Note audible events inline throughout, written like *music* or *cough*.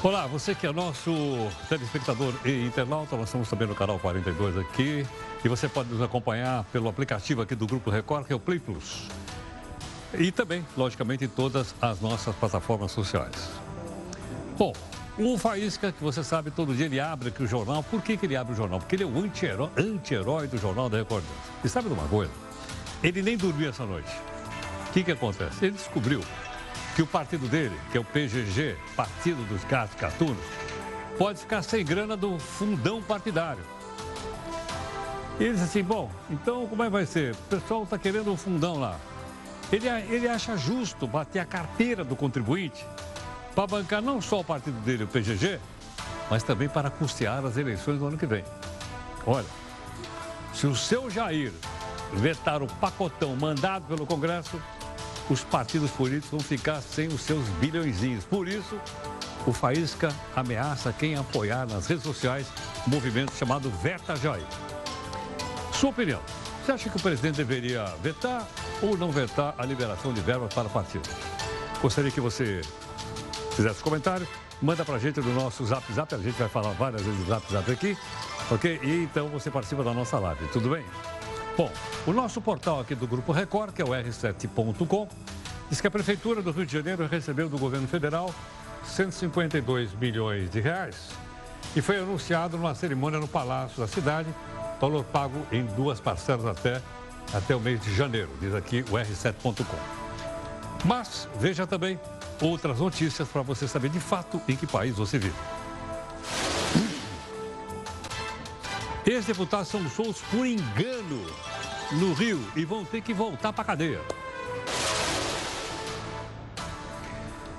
Olá, você que é nosso telespectador e internauta, nós estamos também no canal 42 aqui e você pode nos acompanhar pelo aplicativo aqui do Grupo Record, que é o Play Plus. E também, logicamente, em todas as nossas plataformas sociais. Bom, o Faísca, que você sabe, todo dia ele abre aqui o jornal. Por que, que ele abre o jornal? Porque ele é o anti-herói anti do jornal da Record. E sabe de uma coisa? Ele nem dormiu essa noite. O que, que acontece? Ele descobriu que o partido dele, que é o PGG, Partido dos Gatos Catunos, pode ficar sem grana do fundão partidário. E ele disse assim, bom, então como é que vai ser? O pessoal está querendo um fundão lá. Ele, ele acha justo bater a carteira do contribuinte para bancar não só o partido dele, o PGG, mas também para custear as eleições do ano que vem. Olha, se o seu Jair vetar o pacotão mandado pelo Congresso, os partidos políticos vão ficar sem os seus bilhõezinhos. Por isso, o Faísca ameaça quem apoiar nas redes sociais o movimento chamado Veta Jair. Sua opinião, você acha que o presidente deveria vetar ou não vetar a liberação de verbas para partidos? Gostaria que você fizesse comentário, manda para a gente no nosso Zap Zap, a gente vai falar várias vezes Zap Zap aqui, ok? E então você participa da nossa live, tudo bem? Bom, o nosso portal aqui do Grupo Record, que é o r7.com, diz que a Prefeitura do Rio de Janeiro recebeu do governo federal 152 milhões de reais e foi anunciado numa cerimônia no Palácio da cidade, valor pago em duas parcelas até, até o mês de janeiro, diz aqui o r7.com. Mas veja também outras notícias para você saber de fato em que país você vive. Ex-deputados são soltos por engano no Rio e vão ter que voltar para a cadeia.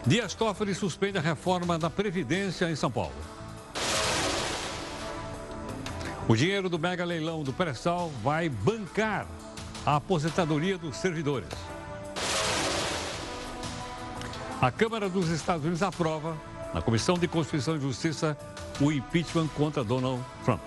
Dias Toffoli suspende a reforma da Previdência em São Paulo. O dinheiro do mega leilão do pré-sal vai bancar a aposentadoria dos servidores. A Câmara dos Estados Unidos aprova, na Comissão de Constituição e Justiça, o impeachment contra Donald Trump.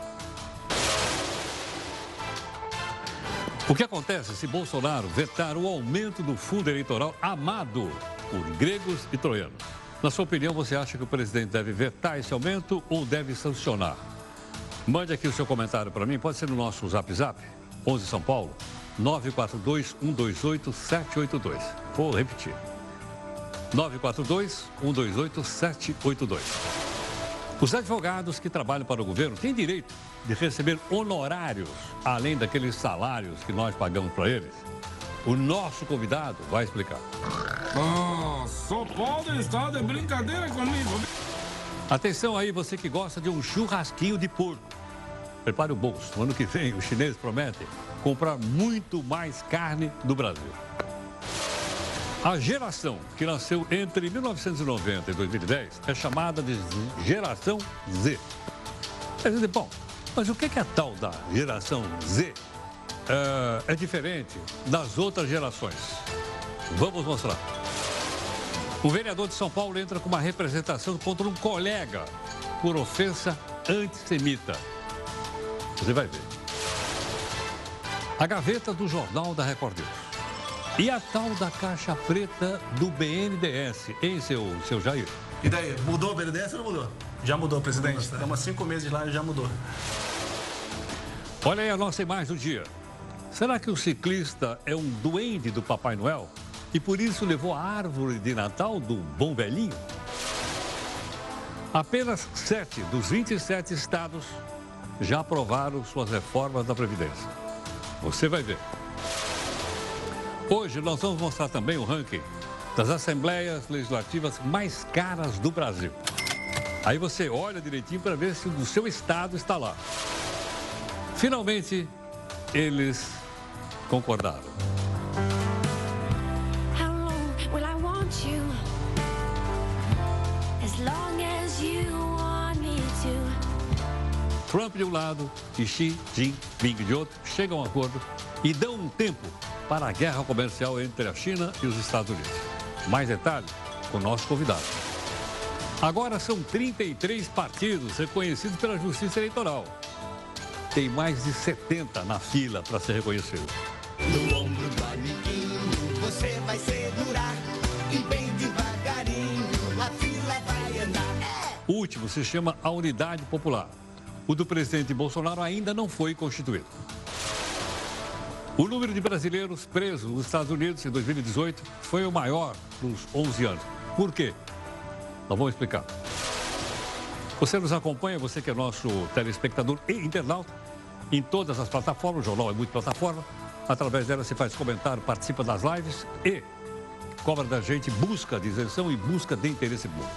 O que acontece se Bolsonaro vetar o aumento do fundo eleitoral amado por gregos e troianos? Na sua opinião, você acha que o presidente deve vetar esse aumento ou deve sancionar? Mande aqui o seu comentário para mim, pode ser no nosso Zap Zap, 11 São Paulo, 942-128-782. Vou repetir. 942-128-782. Os advogados que trabalham para o governo têm direito de receber honorários, além daqueles salários que nós pagamos para eles? O nosso convidado vai explicar. Oh, só pode estar de brincadeira comigo. Atenção aí, você que gosta de um churrasquinho de porco. Prepare o bolso. No ano que vem, os chineses prometem comprar muito mais carne do Brasil. A geração que nasceu entre 1990 e 2010 é chamada de geração Z. É dizer, bom, mas o que é a tal da geração Z? É, é diferente das outras gerações. Vamos mostrar. O vereador de São Paulo entra com uma representação contra um colega por ofensa antissemita. Você vai ver. A gaveta do Jornal da Record News. E a tal da caixa preta do BNDES, hein, seu, seu Jair? E daí, mudou o BNDES ou não mudou? Já mudou, presidente. Estamos há cinco meses lá e já mudou. Olha aí a nossa imagem do dia. Será que o ciclista é um duende do Papai Noel e por isso levou a árvore de Natal do Bom Velhinho? Apenas sete dos 27 estados já aprovaram suas reformas da Previdência. Você vai ver. Hoje nós vamos mostrar também o ranking das assembleias legislativas mais caras do Brasil. Aí você olha direitinho para ver se o do seu estado está lá. Finalmente, eles concordaram. Trump de um lado e Xi Jinping de outro chegam a um acordo e dão um tempo para a guerra comercial entre a China e os Estados Unidos. Mais detalhes com o nosso convidado. Agora são 33 partidos reconhecidos pela Justiça Eleitoral. Tem mais de 70 na fila para ser reconhecido. No ombro do amiguinho, você vai segurar e bem devagarinho a fila vai andar. último se chama a Unidade Popular. O do presidente Bolsonaro ainda não foi constituído. O número de brasileiros presos nos Estados Unidos em 2018 foi o maior nos 11 anos. Por quê? Nós vamos explicar. Você nos acompanha, você que é nosso telespectador e internauta, em todas as plataformas, o jornal é muito plataforma. Através dela você faz comentário, participa das lives e cobra da gente busca de isenção e busca de interesse público.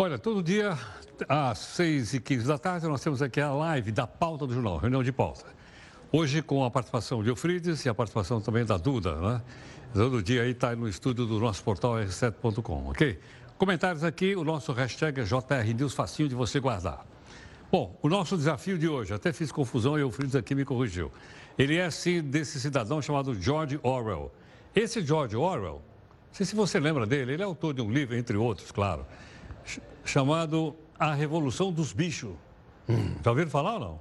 Olha, todo dia, às 6h15 da tarde, nós temos aqui a live da pauta do jornal, reunião de pauta. Hoje com a participação de Eufrides e a participação também da Duda, né? Todo dia aí está no estúdio do nosso portal r7.com, ok? Comentários aqui, o nosso hashtag é JR News, facinho de você guardar. Bom, o nosso desafio de hoje, até fiz confusão e o aqui me corrigiu. Ele é, sim, desse cidadão chamado George Orwell. Esse George Orwell, não sei se você lembra dele, ele é autor de um livro, entre outros, claro chamado A Revolução dos Bichos. Hum. Já ouviram falar ou não?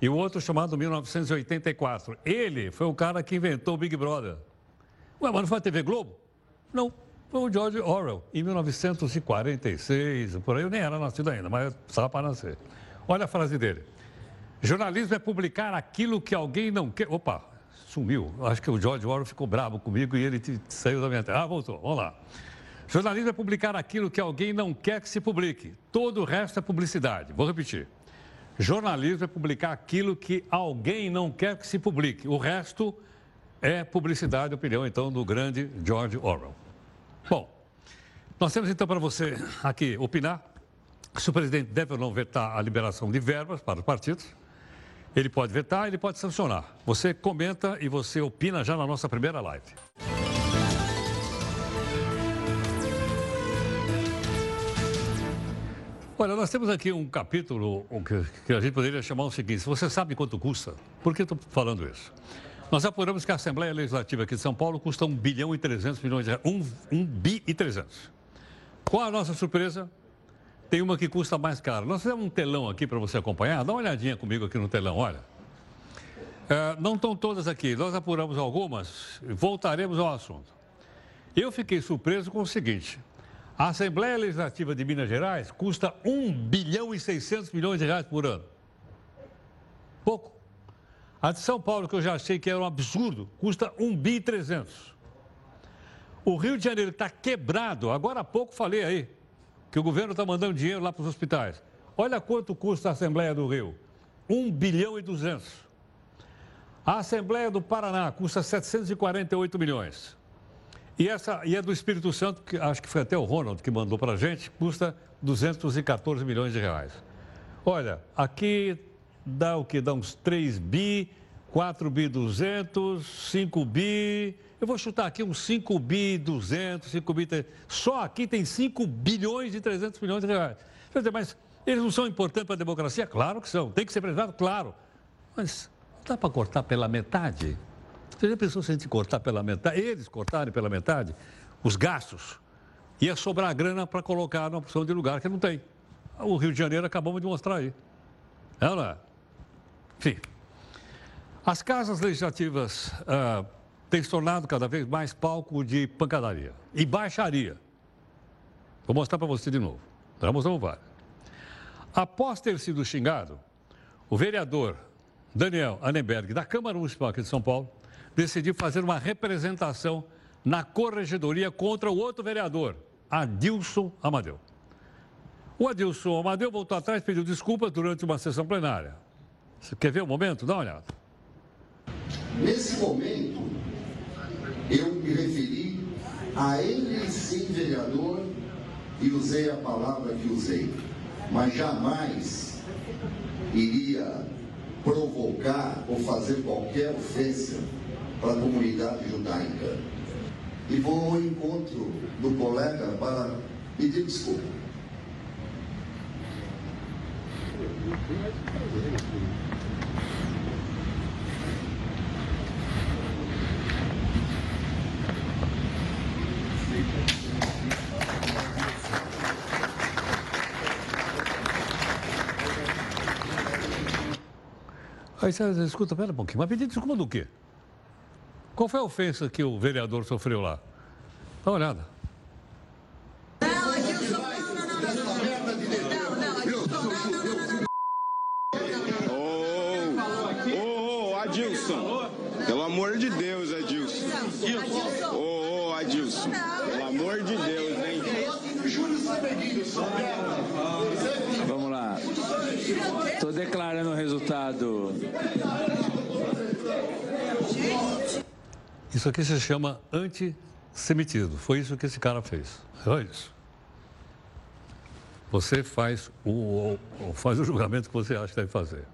E o outro chamado 1984. Ele foi o cara que inventou o Big Brother. Ué, mas não foi a TV Globo? Não, foi o George Orwell, em 1946, por aí eu nem era nascido ainda, mas estava para nascer. Olha a frase dele. Jornalismo é publicar aquilo que alguém não quer. Opa, sumiu. Acho que o George Orwell ficou bravo comigo e ele saiu da minha terra. Ah, voltou. Vamos lá. Jornalismo é publicar aquilo que alguém não quer que se publique. Todo o resto é publicidade. Vou repetir. Jornalismo é publicar aquilo que alguém não quer que se publique. O resto é publicidade, opinião, então, do grande George Orwell. Bom, nós temos então para você aqui opinar se o presidente deve ou não vetar a liberação de verbas para os partidos. Ele pode vetar, ele pode sancionar. Você comenta e você opina já na nossa primeira live. Olha, nós temos aqui um capítulo que, a gente poderia chamar o seguinte: você sabe quanto custa? Por que estou falando isso? Nós apuramos que a Assembleia Legislativa aqui de São Paulo custa 1 bilhão e 300 milhões de reais. 1, 1 bi e 300. Qual a nossa surpresa? Tem uma que custa mais caro. Nós fizemos um telão aqui para você acompanhar. Dá uma olhadinha comigo aqui no telão, olha. É, não estão todas aqui. Nós apuramos algumas. Voltaremos ao assunto. Eu fiquei surpreso com o seguinte. A Assembleia Legislativa de Minas Gerais custa 1 bilhão e 600 milhões de reais por ano. Pouco. A de São Paulo, que eu já achei que era um absurdo, custa 1 bi e 300. O Rio de Janeiro está quebrado. Agora há pouco falei aí que o governo está mandando dinheiro lá para os hospitais. Olha quanto custa a Assembleia do Rio. 1 bilhão e 200. A Assembleia do Paraná custa 748 milhões. E, essa, e é do Espírito Santo, que acho que foi até o Ronald que mandou para a gente, custa 214 milhões de reais. Olha, aqui dá o que? Dá uns 3 bi, 4 bi 200, 5 bi. Eu vou chutar aqui uns 5 bi 200, 5 bi. Só aqui tem 5 bilhões e 300 milhões de reais. Quer dizer, mas eles não são importantes para a democracia? Claro que são. Tem que ser preservado? Claro. Mas dá para cortar pela metade? Você já pensou se a gente cortar pela metade, eles cortarem pela metade os gastos? Ia sobrar grana para colocar numa opção de lugar que não tem. O Rio de Janeiro acabamos de mostrar aí. É ou não é? Enfim. As casas legislativas ah, têm se tornado cada vez mais palco de pancadaria e baixaria. Vou mostrar para você de novo. Já mostramos vários. Após ter sido xingado, o vereador Daniel Anenberg, da Câmara Municipal aqui de São Paulo, decidiu fazer uma representação na corregedoria contra o outro vereador, Adilson Amadeu. O Adilson Amadeu voltou atrás e pediu desculpas durante uma sessão plenária. Você quer ver o momento? Dá uma olhada. Nesse momento, eu me referi a ele sim, vereador, e usei a palavra que usei, mas jamais iria provocar ou fazer qualquer ofensa para a comunidade judaica. E vou ao encontro do colega para pedir desculpa. Aí você escuta, pera um pouquinho, mas pedir desculpa do quê? Qual foi a ofensa que o vereador sofreu lá? Dá uma olhada. Não, Adilson, não, não, não, não, não, não, não, Adilson, não, não, não, não. Ô, ô, Adilson. Pelo amor de Deus, Adilson. Ô, ô, Adilson. Pelo amor de Deus, hein? Vamos lá. Estou declarando o resultado. Isso aqui se chama antissemitismo. Foi isso que esse cara fez. Olha isso. Você faz o, faz o julgamento que você acha que deve fazer.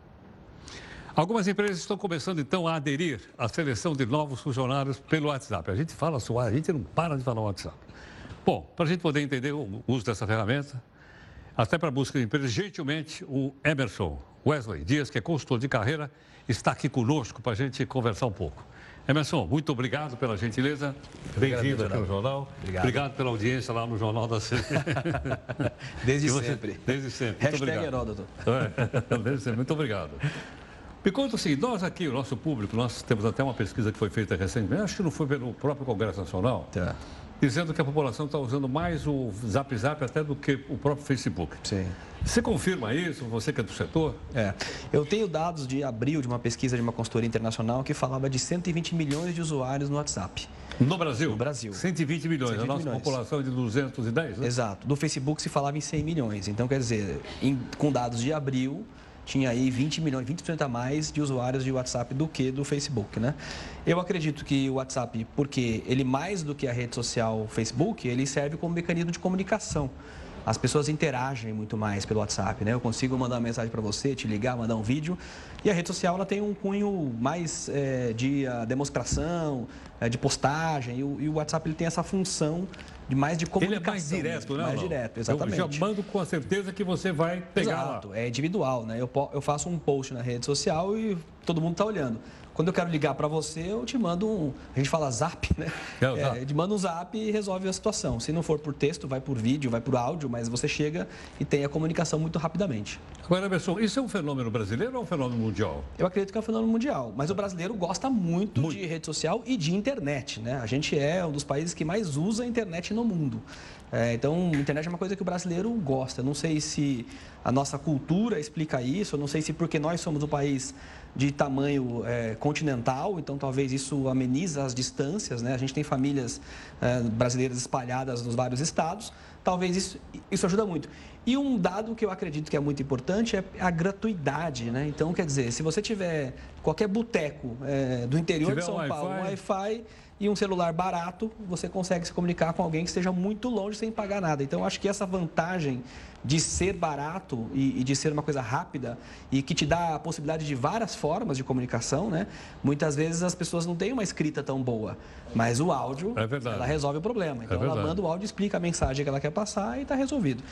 Algumas empresas estão começando então a aderir à seleção de novos funcionários pelo WhatsApp. A gente fala só, a gente não para de falar WhatsApp. Bom, para a gente poder entender o uso dessa ferramenta, até para a busca de empresas, gentilmente o Emerson Wesley Dias, que é consultor de carreira, está aqui conosco para a gente conversar um pouco. Emerson, muito obrigado pela gentileza. Bem-vindo aqui no jornal. Obrigado. pela audiência lá no Jornal da CB. *laughs* Desde você- sempre. Desde sempre. Hashtag muito obrigado. Heródoto. É, *laughs* desde sempre. Muito obrigado. Me conta o seguinte, nós aqui, o nosso público, nós temos até uma pesquisa que foi feita recentemente, acho que não foi pelo próprio Congresso Nacional, Tá. dizendo que a população está usando mais o Zap Zap até do que o próprio Facebook. Sim. Você confirma isso, você que é do setor? É. Eu tenho dados de abril de uma pesquisa de uma consultoria internacional que falava de 120 milhões de usuários no WhatsApp. No Brasil? No Brasil. 120 milhões. 120 a nossa milhões. população é de 210, né? Exato. Do Facebook se falava em 100 milhões. Então, quer dizer, em- com dados de abril, tinha aí 20 milhões, 20% a mais de usuários de WhatsApp do que do Facebook, né? Eu acredito que o WhatsApp, porque ele mais do que a rede social Facebook, ele serve como mecanismo de comunicação. As pessoas interagem muito mais pelo WhatsApp, né? Eu consigo mandar uma mensagem para você, te ligar, mandar um vídeo. E a rede social ela tem um cunho mais eh, de ah, demonstração, eh, de postagem. E o, e o WhatsApp ele tem essa função de mais de Ele é comunicação. mais direto, mesmo, né? Mais não? direto, exatamente. Eu já mando com a certeza que você vai pegar Exato, lá. é individual, né? Eu, eu faço um post na rede social e todo mundo está olhando. Quando eu quero ligar para você, eu te mando um. A gente fala zap, né? É, o zap. eu te mando um zap e resolve a situação. Se não for por texto, vai por vídeo, vai por áudio, mas você chega e tem a comunicação muito rapidamente. Agora, Emerson, isso é um fenômeno brasileiro ou é um fenômeno mundial? Eu acredito que é um fenômeno mundial, mas o brasileiro gosta muito, de rede social e de internet, né? A gente é um dos países que mais usa a internet no mundo. É, então, a internet é uma coisa que o brasileiro gosta. Não sei se a nossa cultura explica isso, eu não sei se porque nós somos um país de tamanho é, continental, então talvez isso ameniza as distâncias, né? A gente tem famílias é, brasileiras espalhadas nos vários estados, talvez isso, isso ajuda muito. E um dado que eu acredito que é muito importante é a gratuidade, né? Então, quer dizer, se você tiver qualquer boteco é, do interior de São um Paulo, um Wi-Fi. E um celular barato, você consegue se comunicar com alguém que esteja muito longe sem pagar nada. Então, acho que essa vantagem de ser barato e, e de ser uma coisa rápida e que te dá a possibilidade de várias formas de comunicação, né? Muitas vezes as pessoas não têm uma escrita tão boa, mas o áudio, É ela resolve o problema. Então, ela verdade. manda o áudio, explica a mensagem que ela quer passar e está resolvido.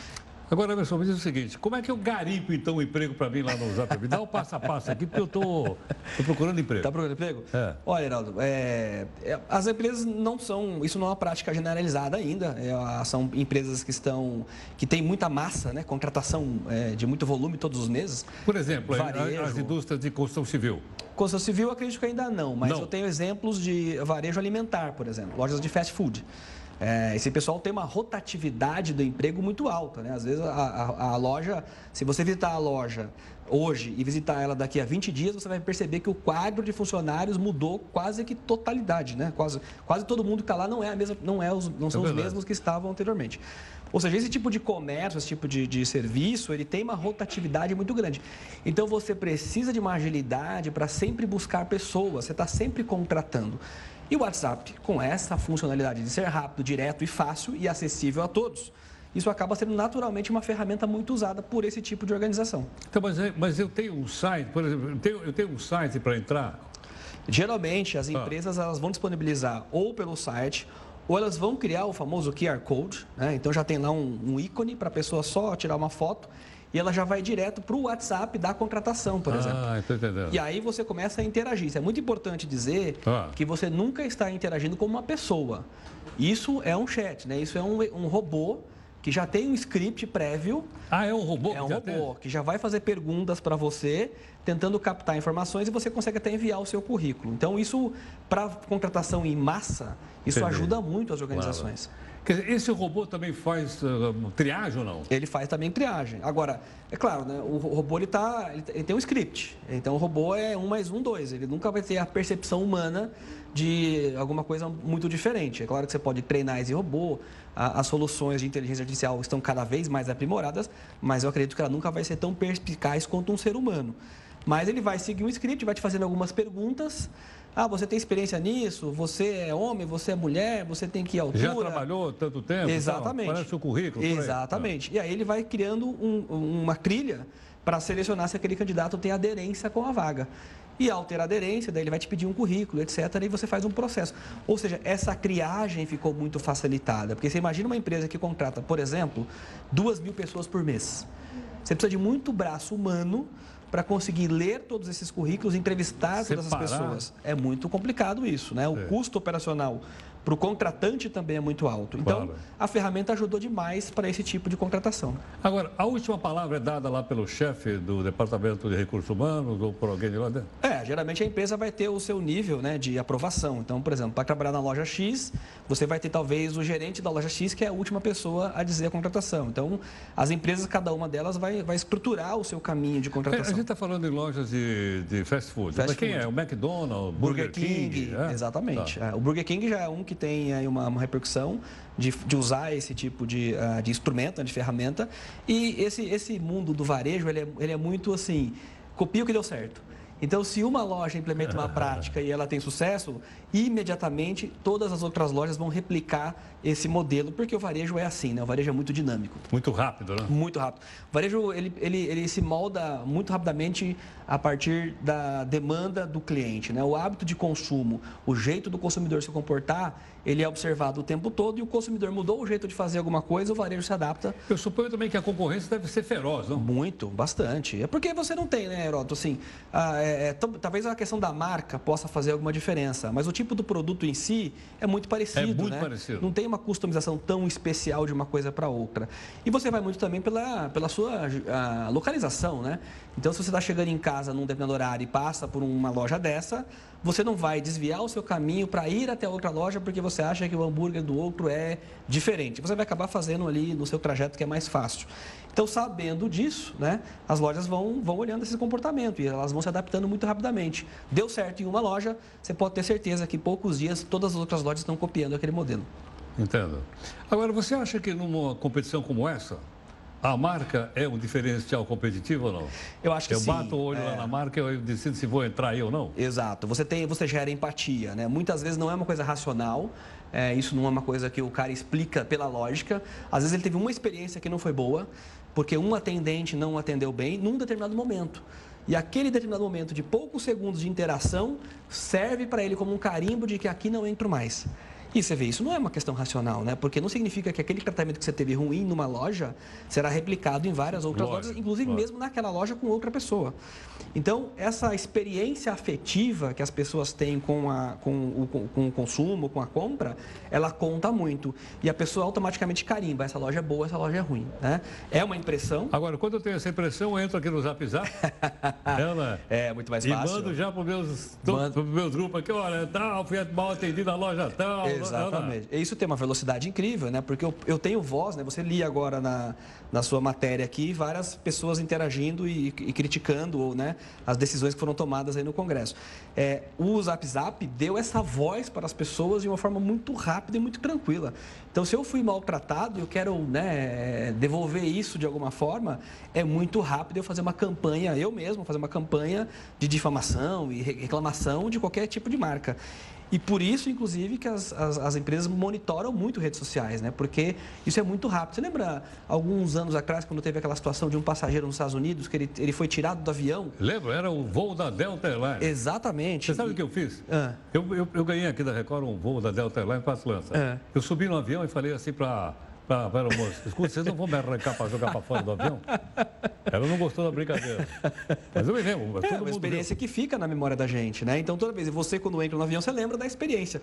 Agora, Emerson, me diz o seguinte, como é que eu garimpo, então, um emprego para mim lá no Zap? Me dá o passo a passo aqui, porque eu estou procurando emprego. Está procurando emprego? É. Olha, Heraldo, é, é, as empresas não são, isso não é uma prática generalizada ainda. É, são empresas que estão, que têm muita massa, né? Contratação é, de muito volume todos os meses. Por exemplo, Varejo. as indústrias de construção civil. Construção civil, eu acredito que ainda não, mas Não. eu tenho exemplos de varejo alimentar, por exemplo, lojas de fast food. É, esse pessoal tem uma rotatividade do emprego muito alta, né? Às vezes a, a- a loja, se você visitar a loja hoje e visitar ela daqui a 20 dias, você vai perceber que o quadro de funcionários mudou quase que totalidade, né? Quase, quase todo mundo que está lá não é a mesma, não, é os, não são os mesmos que estavam anteriormente. Ou seja, esse tipo de comércio, esse tipo de, de serviço, ele tem uma rotatividade muito grande. Então você precisa de uma agilidade para sempre buscar pessoas, você está sempre contratando. E o WhatsApp, com essa funcionalidade de ser rápido, direto e fácil e acessível a todos, isso acaba sendo naturalmente uma ferramenta muito usada por esse tipo de organização. Então, mas, mas eu tenho um site, por exemplo, eu tenho, eu tenho um site para entrar. Geralmente, Ah. as empresas elas vão disponibilizar ou pelo site, ou elas vão criar o famoso QR Code. Né? Então, já tem lá um, um ícone para a pessoa só tirar uma foto e ela já vai direto para o WhatsApp da contratação, por exemplo. Ah, estou entendendo. E aí você começa a interagir. Isso é muito importante dizer Ah. que você nunca está interagindo com uma pessoa. Isso é um chat, né? Isso é um, um robô que já tem um script prévio. Ah, é um robô? É que um já robô tem? que já vai fazer perguntas para você tentando captar informações e você consegue até enviar o seu currículo. Então, isso, para contratação em massa, isso Entendi. ajuda muito as organizações. Quer dizer, esse robô também faz uh, triagem ou não? Ele faz também triagem. Agora, é claro, né, o robô ele, tá, ele, ele tem um script. Então, o robô é um mais um, dois. Ele nunca vai ter a percepção humana de alguma coisa muito diferente. É claro que você pode treinar esse robô, a- as soluções de inteligência artificial estão cada vez mais aprimoradas, mas eu acredito que ela nunca vai ser tão perspicaz quanto um ser humano. Mas ele vai seguir um script, vai te fazendo algumas perguntas. Ah, você tem experiência nisso? Você é homem? Você é mulher? Você tem que altura? Já trabalhou tanto tempo? Exatamente. Tal? Parece o currículo. por aí. Exatamente. E aí ele vai criando um- uma trilha para selecionar se aquele candidato tem aderência com a vaga. E ao ter aderência, daí ele vai te pedir um currículo, etc. E você faz um processo. Ou seja, essa criagem ficou muito facilitada. Porque você imagina uma empresa que contrata, por exemplo, duas mil pessoas por mês. Você precisa de muito braço humano para conseguir ler todos esses currículos, entrevistar todas Separar. as pessoas. É muito complicado isso, né? O É. custo operacional para o contratante também é muito alto. Então, Claro. a ferramenta ajudou demais para esse tipo de contratação. Agora, a última palavra é dada lá pelo chefe do Departamento de Recursos Humanos ou por alguém de lá dentro? É, geralmente a empresa vai ter o seu nível né, de aprovação. Então, por exemplo, para trabalhar na loja X, você vai ter talvez o gerente da loja X, que é a última pessoa a dizer a contratação. Então, as empresas, cada uma delas, vai, vai estruturar o seu caminho de É, a contratação. gente está falando em lojas de, de fast food. Fast Mas quem food. é? O McDonald's, Burger, King? é? exatamente. Tá. É, o Burger King já é um que tem aí uma, uma repercussão de, de usar esse tipo de, ah, de instrumento, né, de ferramenta. E esse, esse mundo do varejo, ele é, ele é muito assim, copia o que deu certo. Então, se uma loja implementa uma *laughs* prática e ela tem sucesso, imediatamente todas as outras lojas vão replicar esse modelo, porque o varejo é assim, né? O varejo é muito dinâmico. Muito rápido, né? Muito rápido. O varejo, ele, ele, ele se molda muito rapidamente a partir da demanda do cliente, né? O hábito de consumo, o jeito do consumidor se comportar, ele é observado o tempo todo e o consumidor mudou o jeito de fazer alguma coisa, o varejo se adapta Eu suponho também que a concorrência deve ser feroz, não? muito, bastante. É porque você não tem, né, Heroto? Assim, ah, é, é, talvez a questão da marca possa fazer alguma diferença, mas o tipo do produto em si é muito parecido, É muito né? parecido. Não tem uma customização tão especial de uma coisa para outra. E você vai muito também pela, pela sua localização, né? Então, se você está chegando em casa num determinado horário e passa por uma loja dessa, você não vai desviar o seu caminho para ir até outra loja porque você acha que o hambúrguer do outro é diferente. Você vai acabar fazendo ali no seu trajeto que é mais fácil. Então, sabendo disso, né, as lojas vão, vão olhando esse comportamento e elas vão se adaptando muito rapidamente. Deu certo em uma loja, você pode ter certeza que em poucos dias todas as outras lojas estão copiando aquele modelo. Entendo. Agora, você acha que numa competição como essa, a marca é um diferencial competitivo ou não? Eu acho que eu sim. bato o olho lá É. na marca e eu decido se vou entrar aí ou não? Exato. Você tem, você gera empatia, né? Muitas vezes não é uma coisa racional. é, isso não é uma coisa que o cara explica pela lógica. Às vezes ele teve uma experiência que não foi boa, porque um atendente não atendeu bem num determinado momento. E aquele determinado momento de poucos segundos de interação serve para ele como um carimbo de que aqui não entro mais. E você vê, isso não é uma questão racional, né? Porque não significa que aquele tratamento que você teve ruim numa loja será replicado em várias outras Lógico, lojas, inclusive lógico. mesmo naquela loja com outra pessoa. Então, essa experiência afetiva que as pessoas têm com, a, com, o, com- com o consumo, com a compra, ela conta muito. E a pessoa automaticamente carimba, essa loja é boa, essa loja é ruim. Né? É uma impressão. Agora, quando eu tenho essa impressão, eu entro aqui no Zap Zap, *laughs* ela, É muito mais e fácil. mando já para os meus, meus grupos aqui, olha, tal, fui mal atendido na loja tal. Exatamente. E Isso tem uma velocidade incrível, né? Porque eu, eu tenho voz, né? Você lia agora na, na sua matéria aqui várias pessoas interagindo e, e criticando ou, né, as decisões que foram tomadas aí no Congresso. É, o Zap Zap deu essa voz para as pessoas de uma forma muito rápida e muito tranquila. Então, se eu fui maltratado e eu quero né, devolver isso de alguma forma, é muito rápido eu fazer uma campanha, eu mesmo, fazer uma campanha de difamação e re- reclamação de qualquer tipo de marca. E por isso, inclusive, que as, as, as empresas monitoram muito redes sociais, né? Porque isso é muito rápido. Você lembra alguns anos atrás, quando teve aquela situação de um passageiro nos Estados Unidos, que ele, ele foi tirado do avião? Lembra? Era o voo da Delta Airlines. Exatamente. Você sabe o que eu fiz? Ah. Eu, eu, eu ganhei aqui da Record um voo da Delta Airlines para Atlanta. É. Eu subi no avião e falei assim para a aeromoça, escuta, vocês não vão me arrancar para jogar para fora do avião? Ela não gostou da brincadeira. Mas eu me lembro, mas É uma experiência que fica na memória da gente, né? Então, toda vez, você quando entra no avião, você lembra da experiência.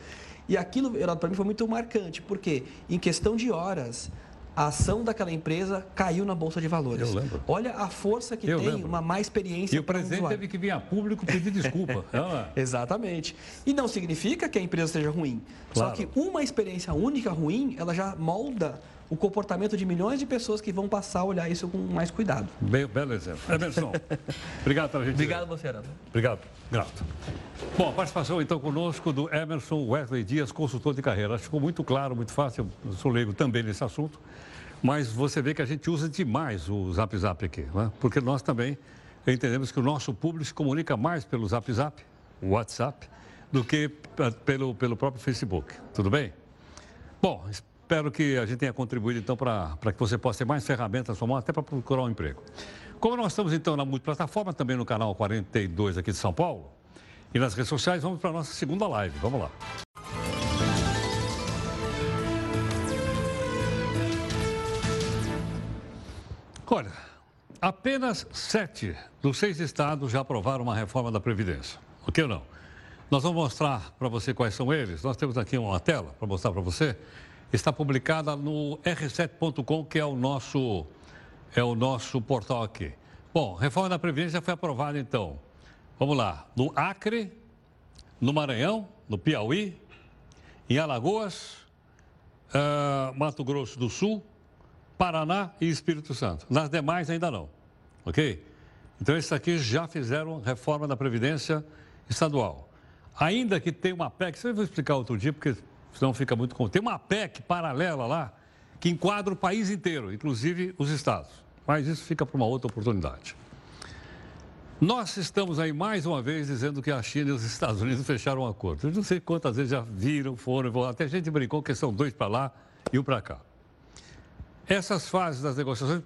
E aquilo, para mim, foi muito marcante, porque em questão de horas, a ação daquela empresa caiu na Bolsa de Valores. Eu lembro. Olha a força que Eu tem lembro. uma má experiência E o presidente teve que vir a público pedir desculpa. *laughs* Ah, Exatamente. E não significa que a empresa seja ruim. Só Claro. que uma experiência única ruim, ela já molda o comportamento de milhões de pessoas que vão passar a olhar isso com mais cuidado. bem, belo exemplo. Emerson, *laughs* obrigado pela gente. Obrigado você, Arana. Obrigado, grato. Bom, a participação então conosco do Emerson Wesley Dias, consultor de carreira. Acho que ficou muito claro, muito fácil, eu sou leigo também nesse assunto, mas você vê que a gente usa demais o Zap Zap aqui, né? porque nós também entendemos que o nosso público se comunica mais pelo Zap Zap, WhatsApp, do que pelo, pelo próprio Facebook. Tudo bem? Bom, espero que a gente tenha contribuído então para que você possa ter mais ferramentas na sua mão, até para procurar um emprego. Como nós estamos então na multiplataforma, também no canal 42 aqui de São Paulo, e nas redes sociais, vamos para a nossa segunda live. Vamos lá. Olha, apenas sete dos seis estados já aprovaram uma reforma da Previdência. O que não? Nós vamos mostrar para você quais são eles. Nós temos aqui uma tela para mostrar para você. Está publicada no r7.com, que é o nosso é o nosso portal aqui. Bom, reforma da Previdência foi aprovada então. Vamos lá, no Acre, no Maranhão, no Piauí, em Alagoas, ah, Mato Grosso do Sul, Paraná e Espírito Santo. Nas demais ainda não, ok? Então esses aqui já fizeram reforma da Previdência estadual. Ainda que tem uma PEC, eu vou explicar outro dia, porque senão fica muito... com- Tem uma PEC paralela lá, que enquadra o país inteiro, inclusive os estados. Mas isso fica para uma outra oportunidade. Nós estamos aí mais uma vez dizendo que a China e os Estados Unidos fecharam um acordo. Eu não sei quantas vezes já viram, foram, até a gente brincou que são dois para lá e um para cá. Essas fases das negociações,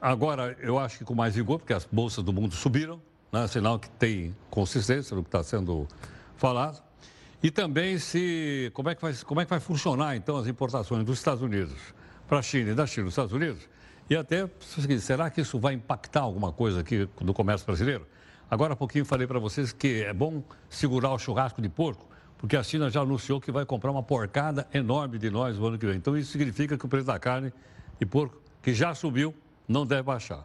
agora eu acho que com mais vigor, porque as bolsas do mundo subiram, né? sinal que tem consistência no que está sendo falado. E também se como é, que vai, como é que vai funcionar então as importações dos Estados Unidos para a China e da China para os Estados Unidos. E até, será que isso vai impactar alguma coisa aqui no comércio brasileiro? Agora há pouquinho falei para vocês que é bom segurar o churrasco de porco, porque a China já anunciou que vai comprar uma porcada enorme de nós no ano que vem. Então isso significa que o preço da carne de porco, que já subiu, não deve baixar.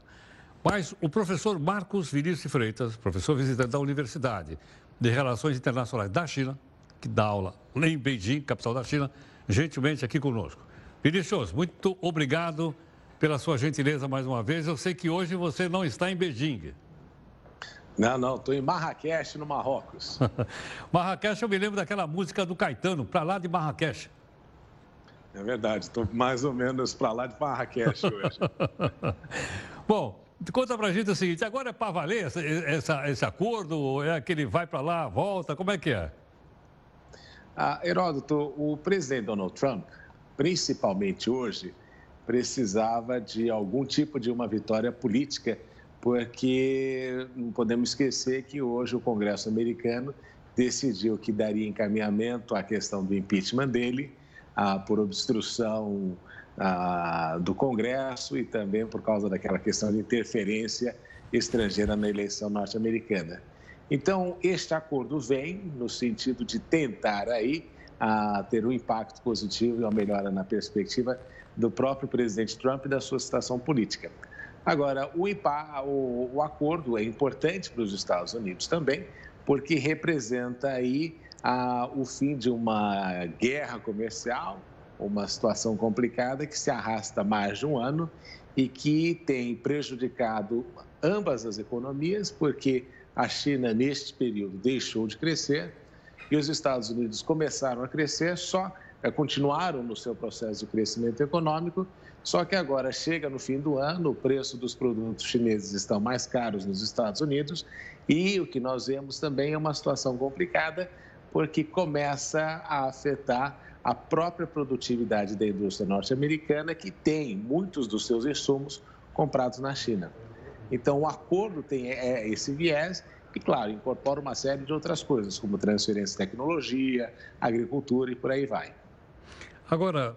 Mas o professor Marcos Vinícius Freitas, professor visitante da Universidade de Relações Internacionais da China, que dá aula lá em Beijing, capital da China, gentilmente aqui conosco. Vinícius, muito obrigado pela sua gentileza mais uma vez. Eu sei que hoje você não está em Beijing. Não, não, estou em Marrakech, no Marrocos. *laughs* Marrakech, eu me lembro daquela música do Caetano, para lá de Marrakech. É verdade, estou mais ou menos para lá de Marrakech hoje. *laughs* Bom, conta pra gente o seguinte, agora é para valer essa, essa- esse acordo? Ou é aquele vai para lá, volta? Como é que é? Ah, Heródoto, o presidente Donald Trump, principalmente hoje, precisava de algum tipo de uma vitória política, porque não podemos esquecer que hoje o Congresso americano decidiu que daria encaminhamento à questão do impeachment dele, ah, por obstrução ah, do Congresso e também por causa daquela questão de interferência estrangeira na eleição norte-americana. Então, este acordo vem no sentido de tentar aí a ter um impacto positivo e uma melhora na perspectiva do próprio presidente Trump e da sua situação política. Agora, o, impa- o- o acordo é importante para os Estados Unidos também, porque representa aí ah, o fim de uma guerra comercial, uma situação complicada que se arrasta há mais de um ano e que tem prejudicado ambas as economias, porque a China, neste período, deixou de crescer e os Estados Unidos começaram a crescer, só eh, continuaram no seu processo de crescimento econômico, só que agora chega no fim do ano, o preço dos produtos chineses estão mais caros nos Estados Unidos e o que nós vemos também é uma situação complicada, porque começa a afetar a própria produtividade da indústria norte-americana, que tem muitos dos seus insumos comprados na China. Então, o acordo tem é, esse viés e, claro, incorpora uma série de outras coisas, como transferência de tecnologia, agricultura e por aí vai. Agora,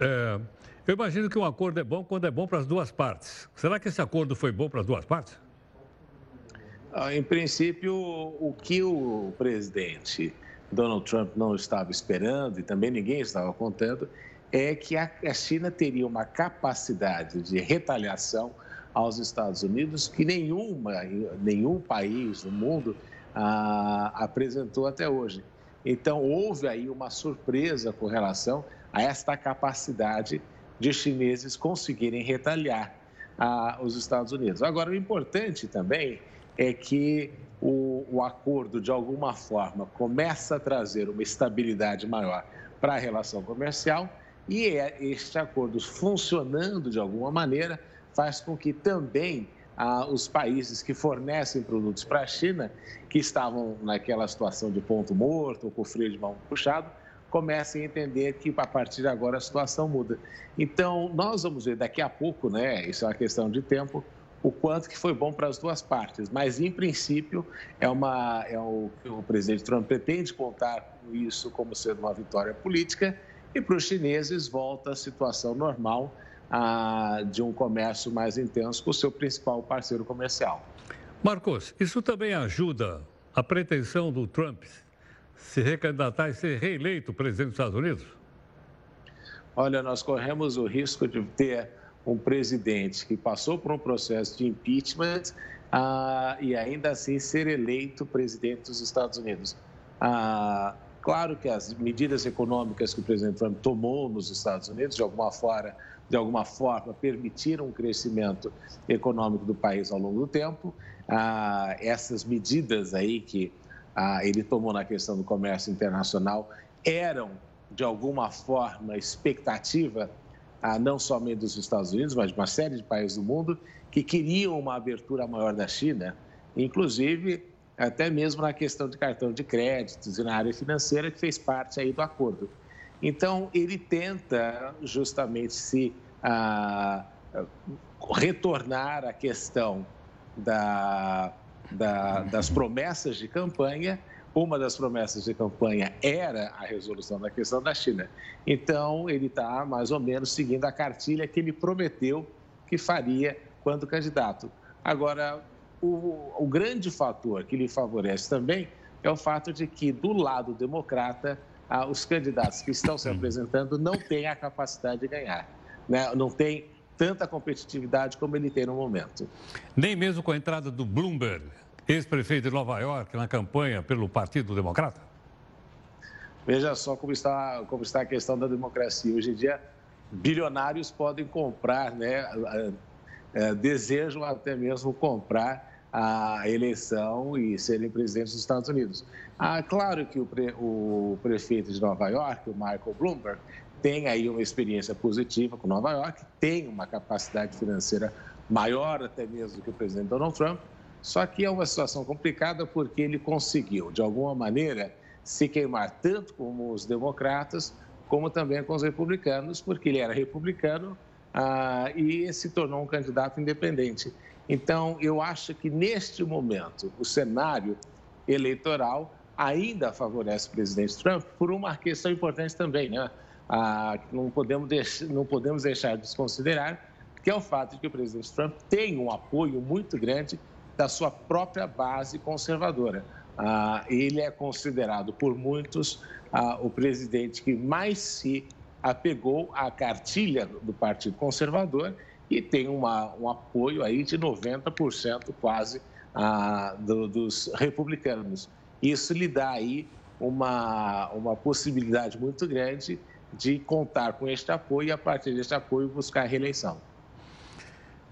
é, eu imagino que um acordo é bom quando é bom para as duas partes. Será que esse acordo foi bom para as duas partes? Ah, Em princípio, o que o presidente Donald Trump não estava esperando e também ninguém estava contando é que a China teria uma capacidade de retaliação aos Estados Unidos que nenhuma, nenhum país do mundo ah, apresentou até hoje. Então, houve aí uma surpresa com relação a esta capacidade de chineses conseguirem retaliar ah, os Estados Unidos. Agora, o importante também é que o, o acordo, de alguma forma, começa a trazer uma estabilidade maior para a relação comercial e é este acordo funcionando de alguma maneira faz com que também ah, os países que fornecem produtos para a China, que estavam naquela situação de ponto morto ou com freio de mão puxado, comecem a entender que a partir de agora a situação muda. Então, nós vamos ver daqui a pouco, né? Isso é uma questão de tempo, o quanto que foi bom para as duas partes. Mas, em princípio, é, uma, é o, o presidente Trump pretende contar isso como sendo uma vitória política e para os chineses volta a situação normal ah, de um comércio mais intenso com o seu principal parceiro comercial. Marcos, isso também ajuda a pretensão do Trump se recandidatar e ser reeleito presidente dos Estados Unidos? Olha, nós corremos o risco de ter um presidente que passou por um processo de impeachment ah, e ainda assim ser eleito presidente dos Estados Unidos. Ah, claro que as medidas econômicas que o presidente Trump tomou nos Estados Unidos, de alguma forma, de alguma forma permitiram um crescimento econômico do país ao longo do tempo. Ah, essas medidas aí que ah, ele tomou na questão do comércio internacional eram, de alguma forma, expectativa ah, não somente dos Estados Unidos, mas de uma série de países do mundo que queriam uma abertura maior da China, inclusive até mesmo na questão de cartão de créditos e na área financeira, que fez parte aí do acordo. Então, ele tenta justamente se ah, retornar à questão da, da, das promessas de campanha. Uma das promessas de campanha era a resolução da questão da China. Então, ele está mais ou menos seguindo a cartilha que ele prometeu que faria quando candidato. Agora, o, o grande fator que lhe favorece também é o fato de que, do lado democrata, ah, os candidatos que estão se apresentando não têm a capacidade de ganhar, né? não tem tanta competitividade como ele tem no momento. Nem mesmo com a entrada do Bloomberg, ex-prefeito de Nova York, na campanha pelo Partido Democrata? Veja só como está, como está a questão da democracia. Hoje em dia, bilionários podem comprar, né, é, desejam até mesmo comprar a eleição e serem presidentes dos Estados Unidos. Ah, claro que o, pre, o prefeito de Nova York, o Michael Bloomberg, tem aí uma experiência positiva com Nova York, tem uma capacidade financeira maior até mesmo que o presidente Donald Trump, só que é uma situação complicada porque ele conseguiu, de alguma maneira, se queimar tanto com os democratas como também com os republicanos, porque ele era republicano ah, e se tornou um candidato independente. Então, eu acho que neste momento o cenário eleitoral ainda favorece o presidente Trump por uma questão importante também, né? Ah, não, podemos deixar, não podemos deixar de desconsiderar, que é o fato de que o presidente Trump tem um apoio muito grande da sua própria base conservadora. Ah, ele é considerado por muitos ah, o presidente que mais se apegou à cartilha do Partido Conservador e tem uma, um apoio aí de 90% quase ah, do, dos republicanos. Isso lhe dá aí uma, uma possibilidade muito grande de contar com este apoio e, a partir deste apoio, buscar a reeleição.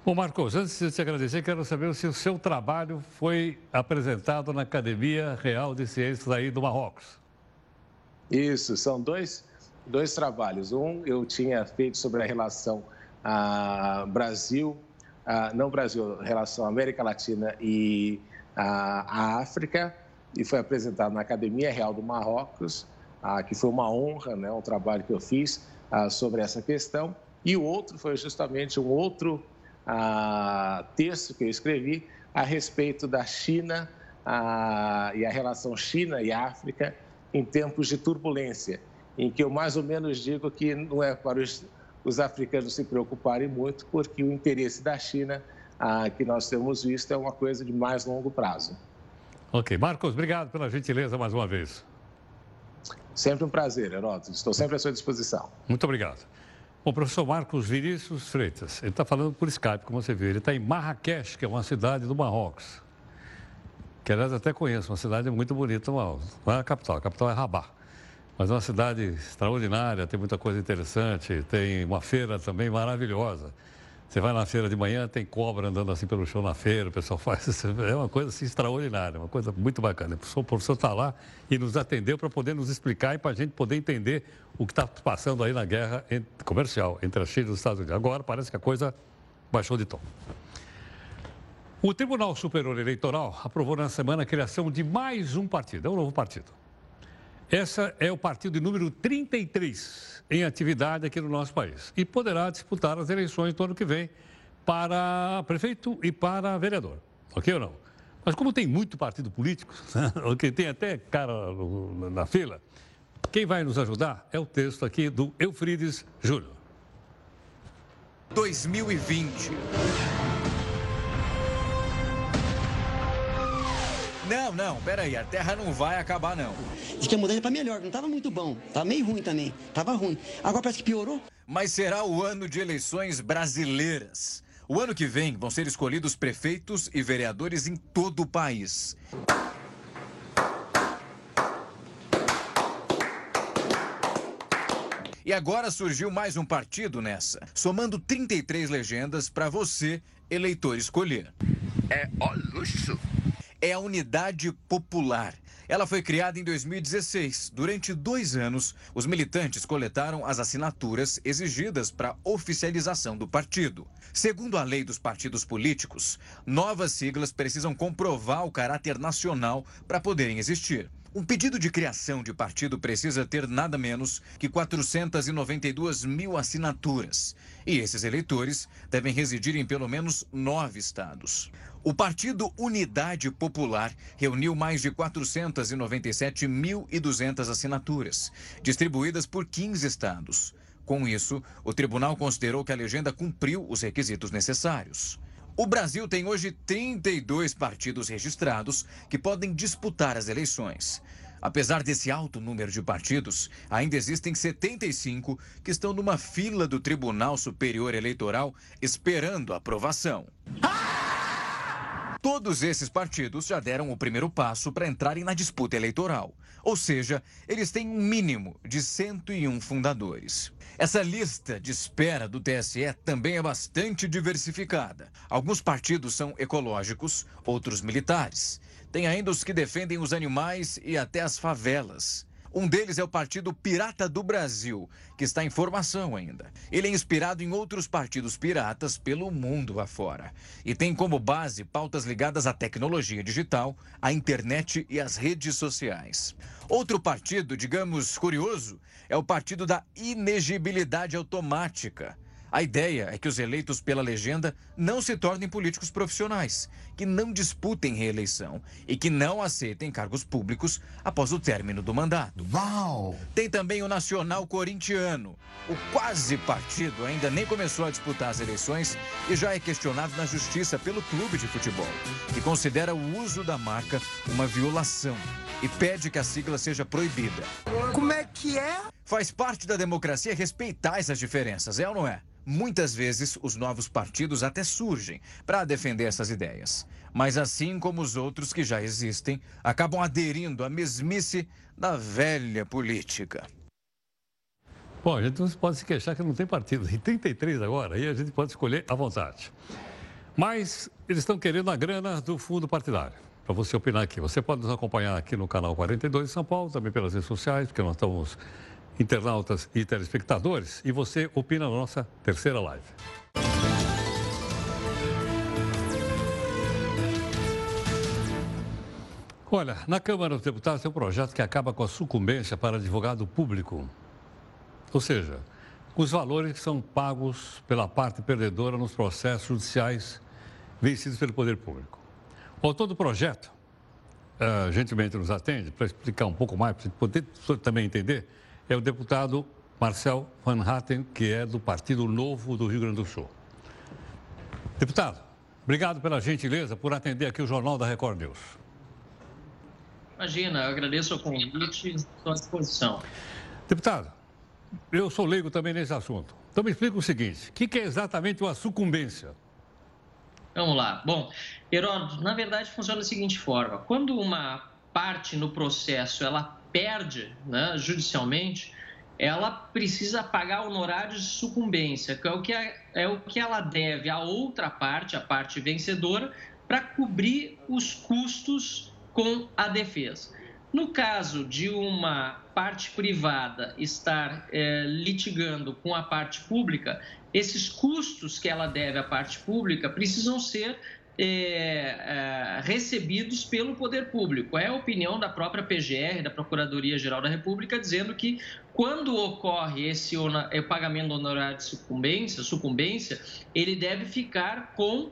Bom, Marcos, antes de te agradecer, quero saber se o seu trabalho foi apresentado na Academia Real de Ciências aí do Marrocos. Isso, são dois, dois trabalhos. Um eu tinha feito sobre a relação Brasil, não Brasil, relação América Latina e a África, e foi apresentado na Academia Real do Marrocos, que foi uma honra, né, um trabalho que eu fiz sobre essa questão. E o outro foi justamente um outro texto que eu escrevi a respeito da China e a relação China e África em tempos de turbulência, em que eu mais ou menos digo que não é para os os africanos se preocuparem muito, porque o interesse da China, ah, que nós temos visto, é uma coisa de mais longo prazo. Ok. Marcos, obrigado pela gentileza mais uma vez. Sempre um prazer, Heródoto. Estou sempre à sua disposição. Muito obrigado. Bom, professor Marcos Vinícius Freitas, ele está falando por Skype, como você viu. Ele está em Marrakech, que é uma cidade do Marrocos. Que, aliás, até conheço, uma cidade muito bonita, não é a capital, a capital é Rabat. Mas é uma cidade extraordinária, tem muita coisa interessante, tem uma feira também maravilhosa. Você vai na feira de manhã, tem cobra andando assim pelo chão na feira, o pessoal *laughs* faz. É uma coisa assim, extraordinária, uma coisa muito bacana. O professor está lá e nos atendeu para poder nos explicar e para a gente poder entender o que está passando aí na guerra comercial entre a China e os Estados Unidos. Agora parece que a coisa baixou de tom. O Tribunal Superior Eleitoral aprovou na semana a criação de mais um partido, é um novo partido. Essa é o partido número 33 em atividade aqui no nosso país e poderá disputar as eleições do ano que vem para prefeito e para vereador. Ok ou não? Mas como tem muito partido político, *laughs* que tem até cara na fila, quem vai nos ajudar é o texto aqui do Eufrides Júnior. 2020. Não, não, peraí, a terra não vai acabar, não. Diz que a mudança é para melhor, não estava muito bom. Tava meio ruim também. Tava ruim. Agora parece que piorou. Mas será o ano de eleições brasileiras. O ano que vem vão ser escolhidos prefeitos e vereadores em todo o país. E agora surgiu mais um partido nessa, somando 33 legendas para você, eleitor, escolher. É o luxo é a Unidade Popular. Ela foi criada em 2016. Durante dois anos, os militantes coletaram as assinaturas exigidas para oficialização do partido. Segundo a lei dos partidos políticos, novas siglas precisam comprovar o caráter nacional para poderem existir. Um pedido de criação de partido precisa ter nada menos que 492 mil assinaturas. E esses eleitores devem residir em pelo menos nove estados. O Partido Unidade Popular reuniu mais de 497.200 assinaturas, distribuídas por 15 estados. Com isso, o tribunal considerou que a legenda cumpriu os requisitos necessários. O Brasil tem hoje 32 partidos registrados que podem disputar as eleições. Apesar desse alto número de partidos, ainda existem 75 que estão numa fila do Tribunal Superior Eleitoral esperando aprovação. Todos esses partidos já deram o primeiro passo para entrarem na disputa eleitoral. Ou seja, eles têm um mínimo de 101 fundadores. Essa lista de espera do TSE também é bastante diversificada. Alguns partidos são ecológicos, outros militares. Tem ainda os que defendem os animais e até as favelas. Um deles é o Partido Pirata do Brasil, que está em formação ainda. Ele é inspirado em outros partidos piratas pelo mundo afora e tem como base pautas ligadas à tecnologia digital, à internet e às redes sociais. Outro partido, digamos, curioso, é o Partido da Inegibilidade Automática. A ideia é que os eleitos pela legenda não se tornem políticos profissionais, que não disputem reeleição e que não aceitem cargos públicos após o término do mandato. Uau! Tem também o Nacional Corintiano. O quase partido ainda nem começou a disputar as eleições e já é questionado na justiça pelo clube de futebol, que considera o uso da marca uma violação e pede que a sigla seja proibida. Como é que é? Faz parte da democracia respeitar essas diferenças, é ou não é? Muitas vezes, os novos partidos até surgem para defender essas ideias. Mas, assim como os outros que já existem, acabam aderindo à mesmice da velha política. Bom, a gente não pode se queixar que não tem partido. Tem 33 agora, aí a gente pode escolher à vontade. Mas eles estão querendo a grana do fundo partidário. Para você opinar aqui. Você pode nos acompanhar aqui no canal 42 de São Paulo, também pelas redes sociais, porque nós estamos internautas e telespectadores, e você opina na nossa terceira live. Olha, na Câmara dos Deputados tem um projeto que acaba com a sucumbência para advogado público. Ou seja, os valores que são pagos pela parte perdedora nos processos judiciais vencidos pelo poder público. O autor do projeto, uh, gentilmente nos atende para explicar um pouco mais, para poder também entender, é o deputado Marcel Van Hatten, que é do Partido Novo do Rio Grande do Sul. Deputado, obrigado pela gentileza por atender aqui o Jornal da Record News. Imagina, eu agradeço o convite e estou à disposição. Deputado, eu sou leigo também nesse assunto. Então me explica o seguinte: o que é exatamente uma sucumbência? Vamos lá. Bom, Heródoto, na verdade funciona da seguinte forma: quando uma parte no processo ela perde né, judicialmente, ela precisa pagar honorários de sucumbência, que é o que, é, é o que ela deve à outra parte, a parte vencedora, para cobrir os custos com a defesa. No caso de uma parte privada estar é, litigando com a parte pública, esses custos que ela deve à parte pública precisam ser é, é, recebidos pelo poder público. É a opinião da própria PGR, da Procuradoria-Geral da República, dizendo que quando ocorre esse pagamento honorário de sucumbência, sucumbência, ele deve ficar com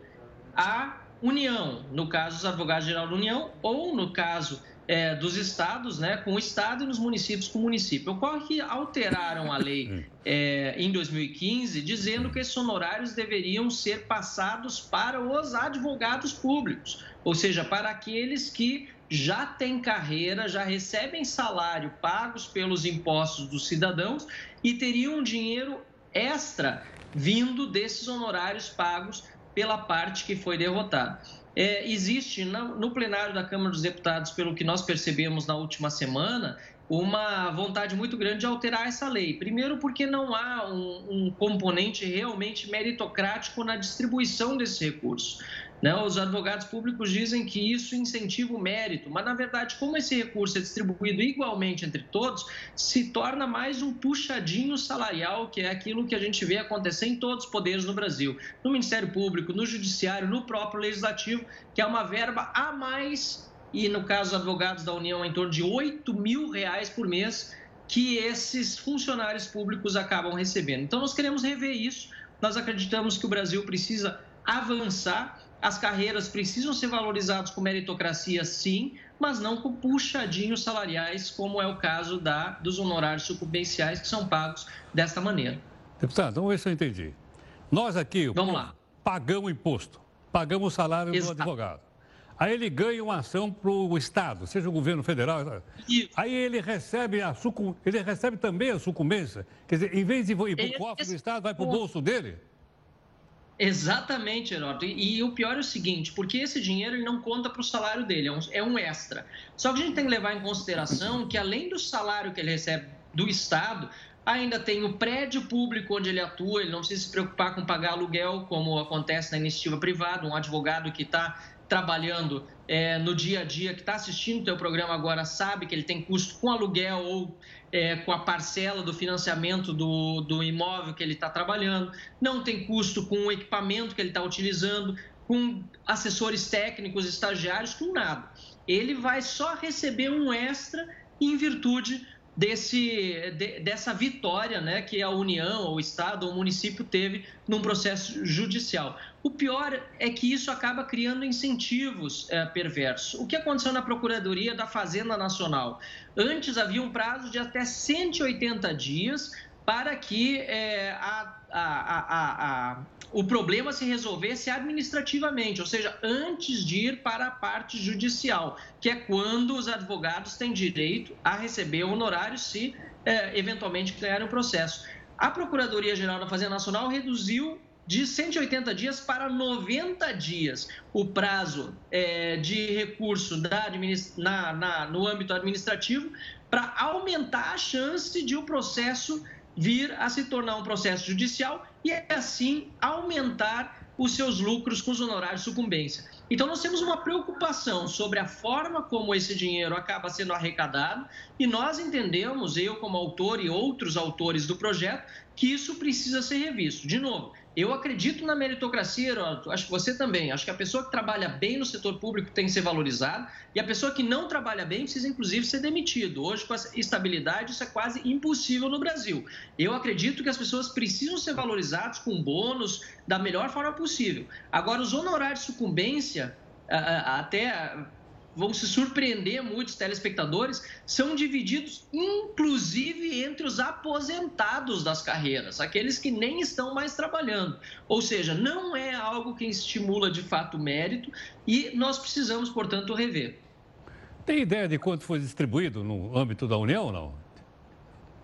a União, no caso, os advogados-geral da União, ou no caso é, dos estados, né, com o estado e nos municípios com o município. Ocorre que alteraram a lei é, em 2015, dizendo que esses honorários deveriam ser passados para os advogados públicos, ou seja, para aqueles que já têm carreira, já recebem salário pagos pelos impostos dos cidadãos e teriam dinheiro extra vindo desses honorários pagos pela parte que foi derrotada é, existe no plenário da Câmara dos Deputados, pelo que nós percebemos na última semana, uma vontade muito grande de alterar essa lei. Primeiro, porque não há um, um componente realmente meritocrático na distribuição desses recursos. Né? Os advogados públicos dizem que isso incentiva o mérito, mas na verdade, como esse recurso é distribuído igualmente entre todos, se torna mais um puxadinho salarial, que é aquilo que a gente vê acontecer em todos os poderes no Brasil, no Ministério Público, no Judiciário, no próprio Legislativo, que é uma verba a mais, e no caso dos advogados da União, em torno de 8 mil reais por mês que esses funcionários públicos acabam recebendo. Então, nós queremos rever isso. Nós acreditamos que o Brasil precisa avançar as carreiras precisam ser valorizadas com meritocracia, sim, mas não com puxadinhos salariais, como é o caso da, dos honorários sucumbenciais que são pagos desta maneira. Deputado, vamos ver se eu entendi. Nós aqui vamos lá. pagamos imposto, pagamos o salário Exato. do advogado. Aí ele ganha uma ação para o Estado, seja o governo federal. Isso. Aí ele recebe, a sucum... ele recebe também a sucumbência. Quer dizer, em vez de ir para o cofre do Estado, vai para o bolso dele? Exatamente, Heródoto. E, e, o pior é o seguinte, porque esse dinheiro ele não conta para o salário dele, é um, é um extra. Só que a gente tem que levar em consideração que além do salário que ele recebe do Estado, ainda tem o prédio público onde ele atua, ele não precisa se preocupar com pagar aluguel, como acontece na iniciativa privada, um advogado que está trabalhando é, no dia a dia, que está assistindo o teu programa agora, sabe que ele tem custo com aluguel ou é, com a parcela do financiamento do, do imóvel que ele está trabalhando, não tem custo com o equipamento que ele está utilizando, com assessores técnicos, estagiários, com nada. Ele vai só receber um extra em virtude desse, de, dessa vitória né, que a União, o Estado, o município teve num processo judicial. O pior é que isso acaba criando incentivos é, perversos. O que aconteceu na Procuradoria da Fazenda Nacional? Antes havia um prazo de até 180 dias para que é, a, a, a, o problema se resolvesse administrativamente, ou seja, antes de ir para a parte judicial, que é quando os advogados têm direito a receber honorário se é, eventualmente ganharem o processo. A Procuradoria-Geral da Fazenda Nacional reduziu de 180 dias para 90 dias o prazo é, de recurso na, na, no âmbito administrativo para aumentar a chance de o processo vir a se tornar um processo judicial e assim aumentar os seus lucros com os honorários de sucumbência. Então, nós temos uma preocupação sobre a forma como esse dinheiro acaba sendo arrecadado e nós entendemos, eu como autor e outros autores do projeto, que isso precisa ser revisto. De novo, eu acredito na meritocracia. Acho que você também. Acho que a pessoa que trabalha bem no setor público tem que ser valorizada e a pessoa que não trabalha bem precisa, inclusive, ser demitido. Hoje, com essa estabilidade, isso é quase impossível no Brasil. Eu acredito que as pessoas precisam ser valorizadas com bônus da melhor forma possível. Agora, os honorários de sucumbência, até vão se surpreender muitos telespectadores, são divididos inclusive entre os aposentados das carreiras, aqueles que nem estão mais trabalhando. Ou seja, não é algo que estimula de fato o mérito e nós precisamos, portanto, rever. Tem ideia de quanto foi distribuído no âmbito da União ou não?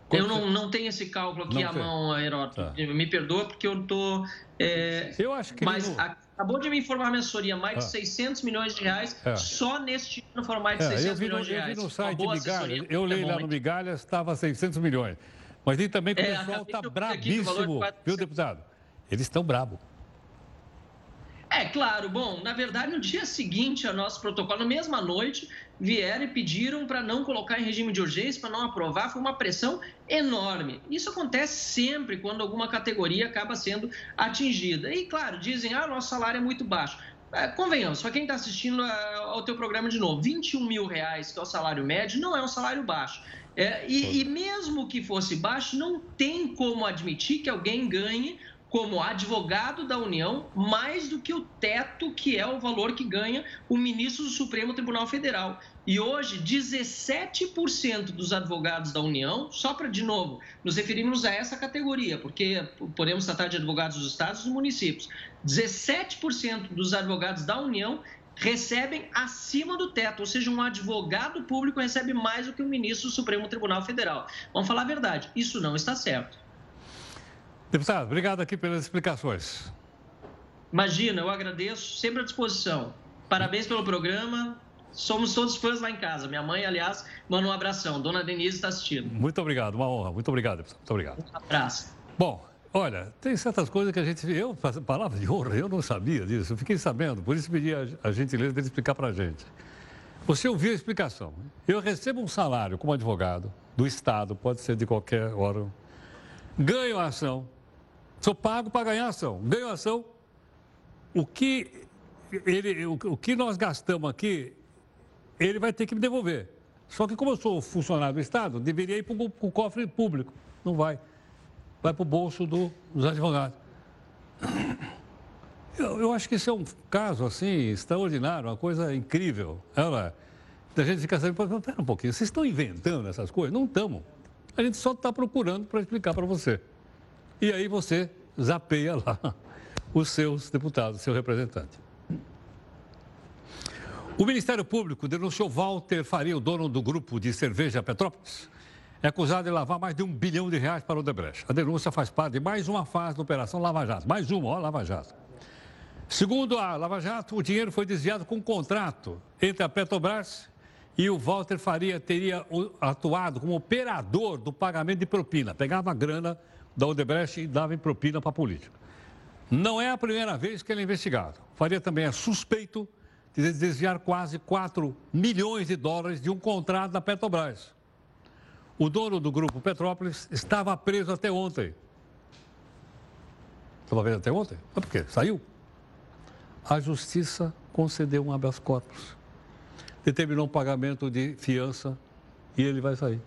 Quanto eu não, não tenho esse cálculo aqui à mão, Heródoto. Tá. Me perdoa porque eu estou. É... Eu acho que. Mas não... acabou de me informar a assessoria, mais ah. de 600 milhões de reais. É. Só neste ano foram mais de é, 600 milhões de reais. Eu vi no site Migalhas, eu li lá no Migalhas, estava 600 milhões. Mas e também que o é, pessoal está brabíssimo, viu, deputado? Eles estão bravos. É, claro. Bom, na verdade, no dia seguinte ao nosso protocolo, na mesma noite, vieram e pediram para não colocar em regime de urgência, para não aprovar. Foi uma pressão enorme. Isso acontece sempre quando alguma categoria acaba sendo atingida. E, claro, dizem, ah, nosso salário é muito baixo. É, convenhamos, para quem está assistindo é, ao teu programa de novo, 21 mil reais, que é o salário médio, não é um salário baixo. É, e, e mesmo que fosse baixo, não tem como admitir que alguém ganhe como advogado da União mais do que o teto que é o valor que ganha o ministro do Supremo Tribunal Federal. E hoje, 17% dos advogados da União, só para, de novo, nos referimos a essa categoria, porque podemos tratar de advogados dos estados e dos municípios, 17% dos advogados da União recebem acima do teto, ou seja, um advogado público recebe mais do que o ministro do Supremo Tribunal Federal. Vamos falar a verdade, isso não está certo. Deputado, obrigado aqui pelas explicações. Imagina, eu agradeço, sempre à disposição. Parabéns pelo programa. Somos todos fãs lá em casa. Minha mãe, aliás, manda um abração. Dona Denise está assistindo. Muito obrigado, uma honra. Muito obrigado, deputado. Muito obrigado. Um abraço. Bom, olha, tem certas coisas que a gente. Eu, palavra de honra, eu não sabia disso. Eu fiquei sabendo, por isso pedi a, a gentileza dele explicar para a gente. Você ouviu a explicação. Eu recebo um salário como advogado do Estado, pode ser de qualquer órgão. Ganho a ação Sou pago para ganhar ação. Ganho ação. O que, ele, o, o que nós gastamos aqui, ele vai ter que me devolver. Só que como eu sou funcionário do Estado, deveria ir para o cofre público. Não vai. Vai para o bolso do, dos advogados. Eu, eu, acho que esse é um caso, assim, extraordinário, uma coisa incrível. Ela, a gente fica sabendo, pera um pouquinho, vocês estão inventando essas coisas? Não estamos. A gente só está procurando para explicar para você. E aí você zapeia lá *laughs* os seus deputados, seu representante. O Ministério Público denunciou Walter Faria, o dono do grupo de cerveja Petrópolis, é acusado de lavar mais de um bilhão de reais para o Odebrecht. A denúncia faz parte de mais uma fase da Operação Lava Jato. Mais uma, ó, Lava Jato. Segundo a Lava Jato, o dinheiro foi desviado com um contrato entre a Petrobras e o Walter Faria teria atuado como operador do pagamento de propina. Pegava a grana da Odebrecht e dava propina para a política. Não é a primeira vez que ele é investigado. Faria também é suspeito de desviar quase 4 milhões de dólares de um contrato da Petrobras. O dono do grupo Petrópolis estava preso até ontem. Estava preso até ontem? Mas por quê? Saiu. A justiça concedeu um habeas corpus, determinou um pagamento de fiança e ele vai sair.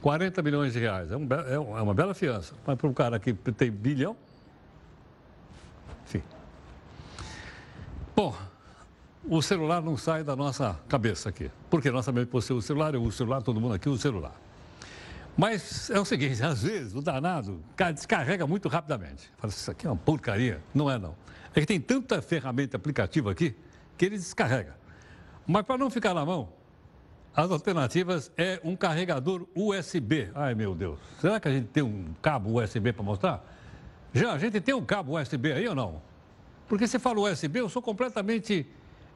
40 milhões de reais. É, um, é, é uma bela fiança. Mas para um cara que tem bilhão. Enfim. Bom, o celular não sai da nossa cabeça aqui. Porque nós também possuímos o celular, eu uso o celular, todo mundo aqui usa o celular. Mas é o seguinte, *laughs* às vezes o danado descarrega muito rapidamente. Fala, isso aqui é uma porcaria. Não é, não. É que tem tanta ferramenta aplicativa aqui que ele descarrega. Mas para não ficar na mão, as alternativas é um carregador USB. Ai, meu Deus. Será que a gente tem um cabo USB para mostrar? Já, a gente tem um cabo USB aí ou não? Porque você fala USB, eu sou completamente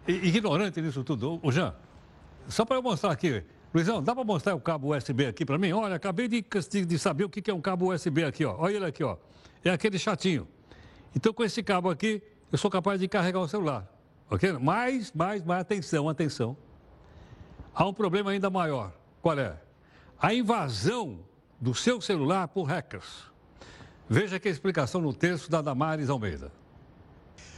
ignorante nisso tudo. Ô, Jean, só para eu mostrar aqui. Luizão, dá para mostrar o cabo USB aqui para mim? Olha, acabei de, de saber o que é um cabo USB aqui, ó. Olha ele aqui, ó. É aquele chatinho. Então, com esse cabo aqui, eu sou capaz de carregar o celular. Ok? Mas, mais, mais, atenção, atenção. Há um problema ainda maior. Qual é? A invasão do seu celular por hackers. Veja aqui a explicação no texto da Damares Almeida.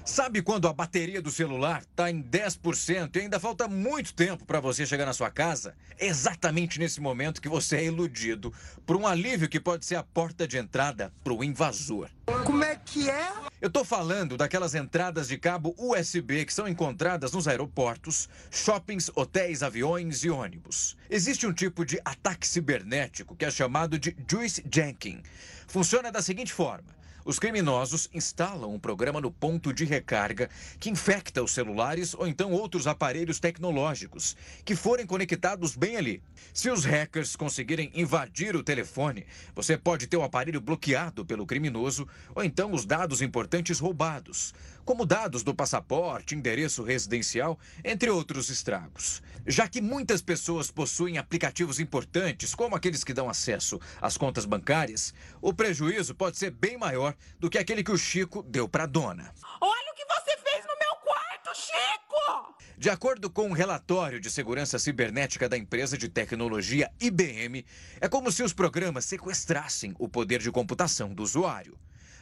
Sabe quando a bateria do celular está em 10% e ainda falta muito tempo para você chegar na sua casa? É exatamente nesse momento que você é iludido por um alívio que pode ser a porta de entrada para o invasor. Como é que é? Eu estou falando daquelas entradas de cabo USB que são encontradas nos aeroportos, shoppings, hotéis, aviões e ônibus. Existe um tipo de ataque cibernético que é chamado de juice jacking. Funciona da seguinte forma. Os criminosos instalam um programa no ponto de recarga que infecta os celulares ou então outros aparelhos tecnológicos que forem conectados bem ali. Se os hackers conseguirem invadir o telefone, você pode ter o aparelho bloqueado pelo criminoso ou então os dados importantes roubados, como dados do passaporte, endereço residencial, entre outros estragos. Já que muitas pessoas possuem aplicativos importantes, como aqueles que dão acesso às contas bancárias, o prejuízo pode ser bem maior do que aquele que o Chico deu para a dona. Olha o que você fez no meu quarto, Chico! De acordo com um relatório de segurança cibernética da empresa de tecnologia IBM, é como se os programas sequestrassem o poder de computação do usuário.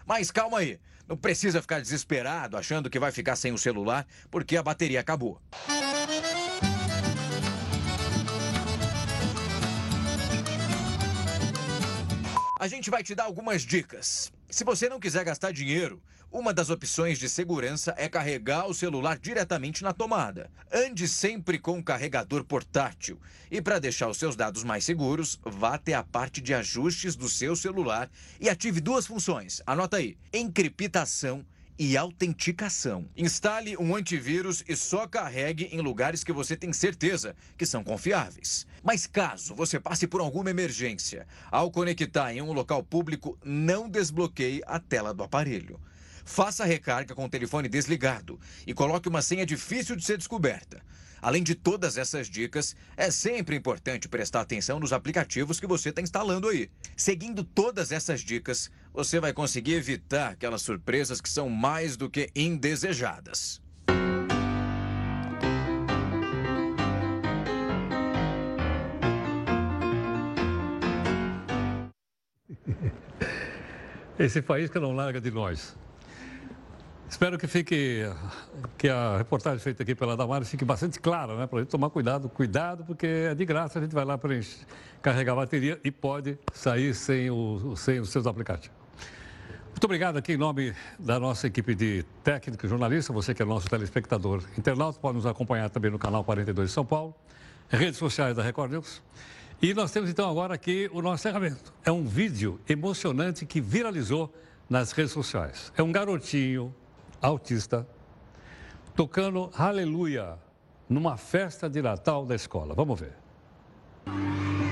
Mas calma aí, não precisa ficar desesperado achando que vai ficar sem o celular porque a bateria acabou. A gente vai te dar algumas dicas. Se você não quiser gastar dinheiro, uma das opções de segurança é carregar o celular diretamente na tomada. Ande sempre com um carregador portátil. E para deixar os seus dados mais seguros, vá até a parte de ajustes do seu celular e ative duas funções. Anota aí: encriptação e autenticação. Instale um antivírus e só carregue em lugares que você tem certeza que são confiáveis. Mas caso você passe por alguma emergência, ao conectar em um local público, não desbloqueie a tela do aparelho. Faça a recarga com o telefone desligado e coloque uma senha difícil de ser descoberta. Além de todas essas dicas, é sempre importante prestar atenção nos aplicativos que você está instalando aí. Seguindo todas essas dicas, você vai conseguir evitar aquelas surpresas que são mais do que indesejadas. Esse país que não larga de nós. Espero que fique, que a reportagem feita aqui pela Damares fique bastante clara, né? Para a gente tomar cuidado, cuidado, porque é de graça, a gente vai lá para carregar a bateria e pode sair sem, o, sem os seus aplicativos. Muito obrigado aqui em nome da nossa equipe de técnico e jornalista, você que é nosso telespectador internauta, pode nos acompanhar também no canal 42 de São Paulo, redes sociais da Record News. E nós temos então agora aqui o nosso encerramento. É um vídeo emocionante que viralizou nas redes sociais. É um garotinho autista tocando Aleluia numa festa de Natal da escola. Vamos ver.